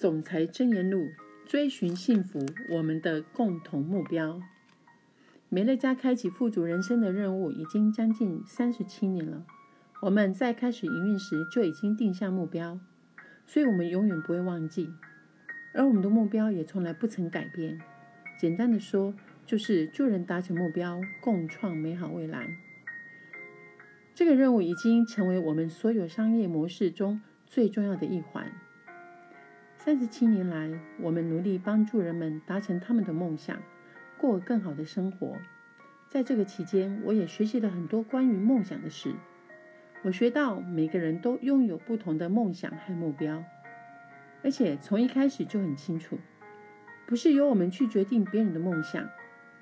总裁箴言录：追寻幸福，我们的共同目标。美乐家开启富足人生的任务已经将近三十七年了。我们在开始营运时就已经定下目标，所以我们永远不会忘记。而我们的目标也从来不曾改变。简单的说，就是助人达成目标，共创美好未来。这个任务已经成为我们所有商业模式中最重要的一环。三十七年来，我们努力帮助人们达成他们的梦想，过更好的生活。在这个期间，我也学习了很多关于梦想的事。我学到每个人都拥有不同的梦想和目标，而且从一开始就很清楚，不是由我们去决定别人的梦想，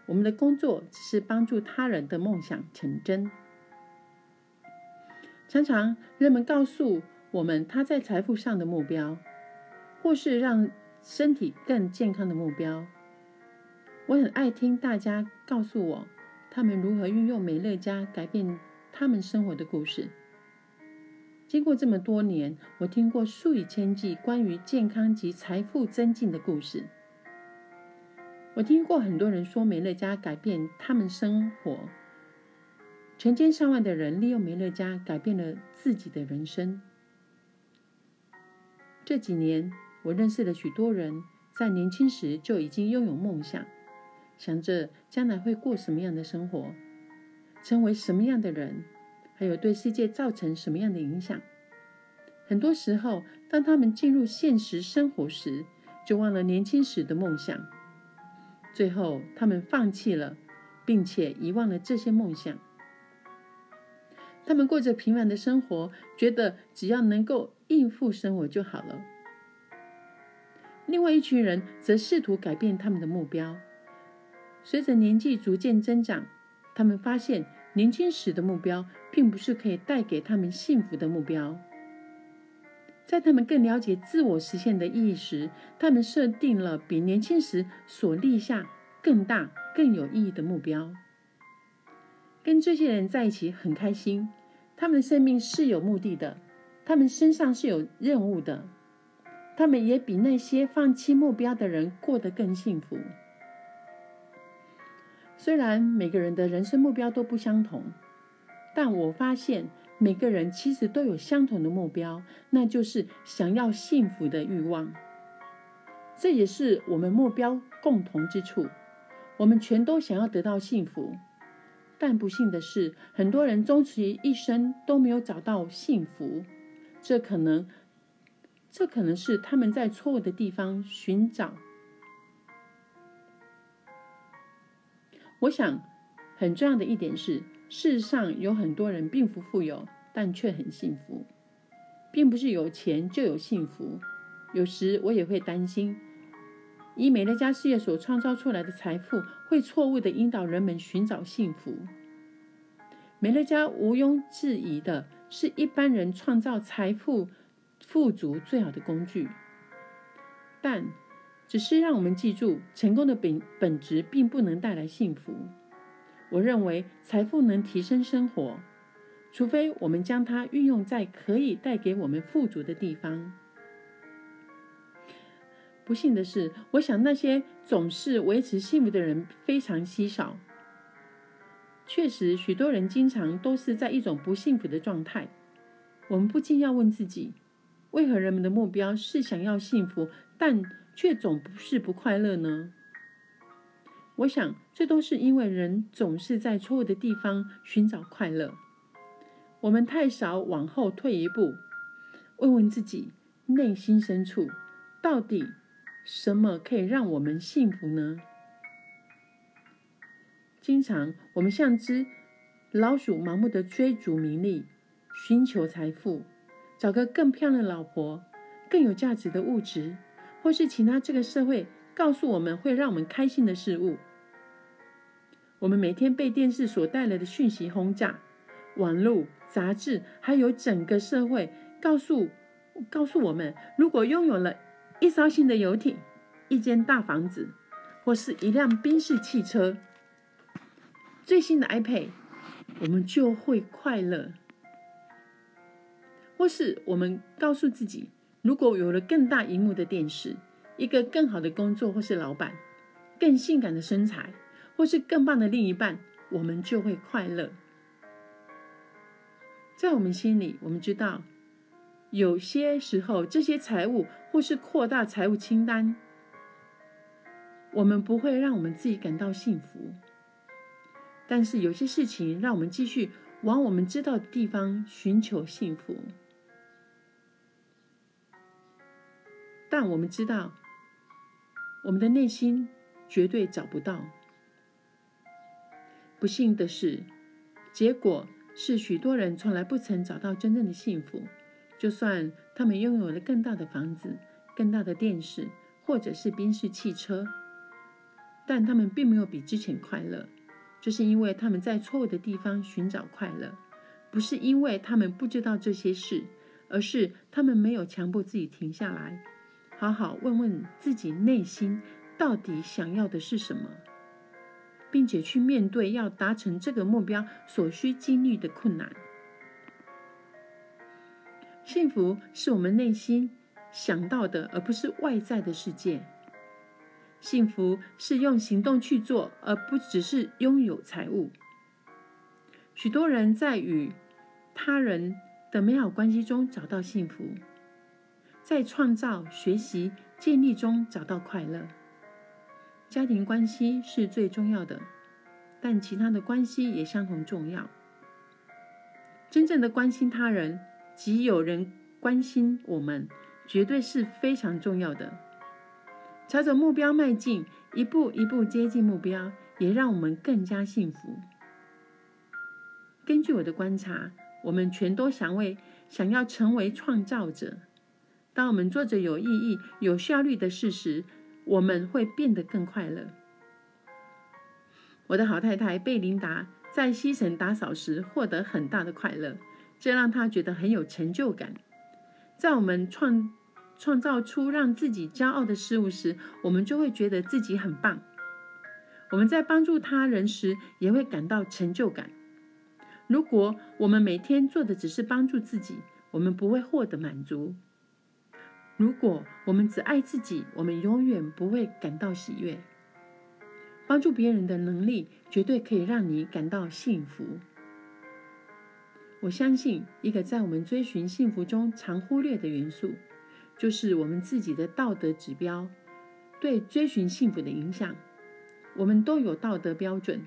我们的工作只是帮助他人的梦想成真。常常人们告诉我们他在财富上的目标。或是让身体更健康的目标，我很爱听大家告诉我他们如何运用美乐家改变他们生活的故事。经过这么多年，我听过数以千计关于健康及财富增进的故事。我听过很多人说美乐家改变他们生活，成千上万的人利用美乐家改变了自己的人生。这几年。我认识了许多人，在年轻时就已经拥有梦想，想着将来会过什么样的生活，成为什么样的人，还有对世界造成什么样的影响。很多时候，当他们进入现实生活时，就忘了年轻时的梦想，最后他们放弃了，并且遗忘了这些梦想。他们过着平凡的生活，觉得只要能够应付生活就好了。另外一群人则试图改变他们的目标。随着年纪逐渐增长，他们发现年轻时的目标并不是可以带给他们幸福的目标。在他们更了解自我实现的意义时，他们设定了比年轻时所立下更大、更有意义的目标。跟这些人在一起很开心，他们的生命是有目的的，他们身上是有任务的。他们也比那些放弃目标的人过得更幸福。虽然每个人的人生目标都不相同，但我发现每个人其实都有相同的目标，那就是想要幸福的欲望。这也是我们目标共同之处。我们全都想要得到幸福，但不幸的是，很多人终其一生都没有找到幸福。这可能。这可能是他们在错误的地方寻找。我想，很重要的一点是，事实上有很多人并不富有，但却很幸福，并不是有钱就有幸福。有时我也会担心，以美乐家事业所创造出来的财富，会错误的引导人们寻找幸福。美乐家毋庸置疑的是一般人创造财富。富足最好的工具，但只是让我们记住，成功的本本质并不能带来幸福。我认为财富能提升生活，除非我们将它运用在可以带给我们富足的地方。不幸的是，我想那些总是维持幸福的人非常稀少。确实，许多人经常都是在一种不幸福的状态。我们不禁要问自己。为何人们的目标是想要幸福，但却总不是不快乐呢？我想，这都是因为人总是在错误的地方寻找快乐。我们太少往后退一步，问问自己内心深处，到底什么可以让我们幸福呢？经常，我们像只老鼠，盲目的追逐名利，寻求财富。找个更漂亮的老婆，更有价值的物质，或是其他这个社会告诉我们会让我们开心的事物。我们每天被电视所带来的讯息轰炸，网络、杂志，还有整个社会告诉告诉我们，如果拥有了一艘新的游艇、一间大房子，或是一辆宾士汽车、最新的 iPad，我们就会快乐。或是我们告诉自己，如果有了更大荧幕的电视，一个更好的工作或是老板，更性感的身材，或是更棒的另一半，我们就会快乐。在我们心里，我们知道，有些时候这些财务或是扩大财务清单，我们不会让我们自己感到幸福。但是有些事情让我们继续往我们知道的地方寻求幸福。但我们知道，我们的内心绝对找不到。不幸的是，结果是许多人从来不曾找到真正的幸福。就算他们拥有了更大的房子、更大的电视，或者是宾士汽车，但他们并没有比之前快乐。这是因为他们在错误的地方寻找快乐，不是因为他们不知道这些事，而是他们没有强迫自己停下来。好好问问自己内心到底想要的是什么，并且去面对要达成这个目标所需经历的困难。幸福是我们内心想到的，而不是外在的世界。幸福是用行动去做，而不只是拥有财物。许多人在与他人的美好关系中找到幸福。在创造、学习、建立中找到快乐。家庭关系是最重要的，但其他的关系也相同重要。真正的关心他人及有人关心我们，绝对是非常重要的。朝着目标迈进，一步一步接近目标，也让我们更加幸福。根据我的观察，我们全都想为想要成为创造者。当我们做着有意义、有效率的事时，我们会变得更快乐。我的好太太贝琳达在西城打扫时获得很大的快乐，这让她觉得很有成就感。在我们创创造出让自己骄傲的事物时，我们就会觉得自己很棒。我们在帮助他人时，也会感到成就感。如果我们每天做的只是帮助自己，我们不会获得满足。如果我们只爱自己，我们永远不会感到喜悦。帮助别人的能力绝对可以让你感到幸福。我相信，一个在我们追寻幸福中常忽略的元素，就是我们自己的道德指标对追寻幸福的影响。我们都有道德标准，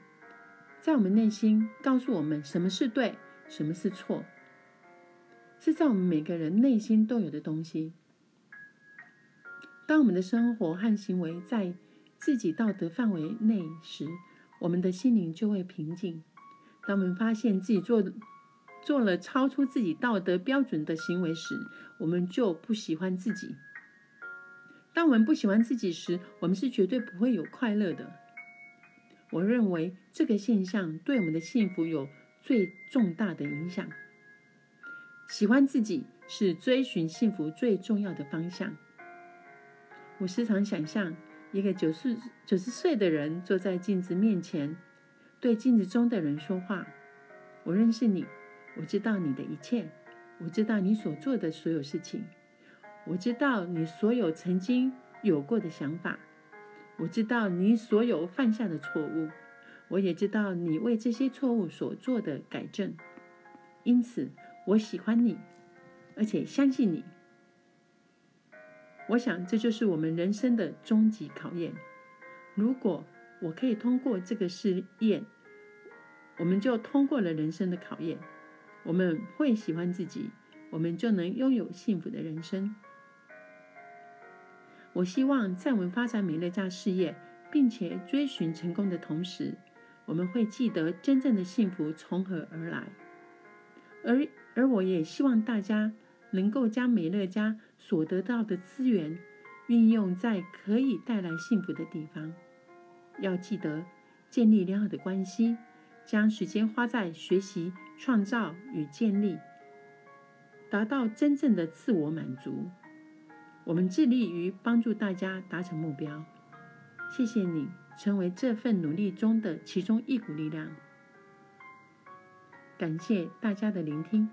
在我们内心告诉我们什么是对，什么是错，是在我们每个人内心都有的东西。当我们的生活和行为在自己道德范围内时，我们的心灵就会平静。当我们发现自己做做了超出自己道德标准的行为时，我们就不喜欢自己。当我们不喜欢自己时，我们是绝对不会有快乐的。我认为这个现象对我们的幸福有最重大的影响。喜欢自己是追寻幸福最重要的方向。我时常想象一个九十九十岁的人坐在镜子面前，对镜子中的人说话：“我认识你，我知道你的一切，我知道你所做的所有事情，我知道你所有曾经有过的想法，我知道你所有犯下的错误，我也知道你为这些错误所做的改正。因此，我喜欢你，而且相信你。”我想，这就是我们人生的终极考验。如果我可以通过这个试验，我们就通过了人生的考验。我们会喜欢自己，我们就能拥有幸福的人生。我希望在我们发展美乐家事业，并且追寻成功的同时，我们会记得真正的幸福从何而来。而而我也希望大家。能够将美乐家所得到的资源运用在可以带来幸福的地方。要记得建立良好的关系，将时间花在学习、创造与建立，达到真正的自我满足。我们致力于帮助大家达成目标。谢谢你成为这份努力中的其中一股力量。感谢大家的聆听。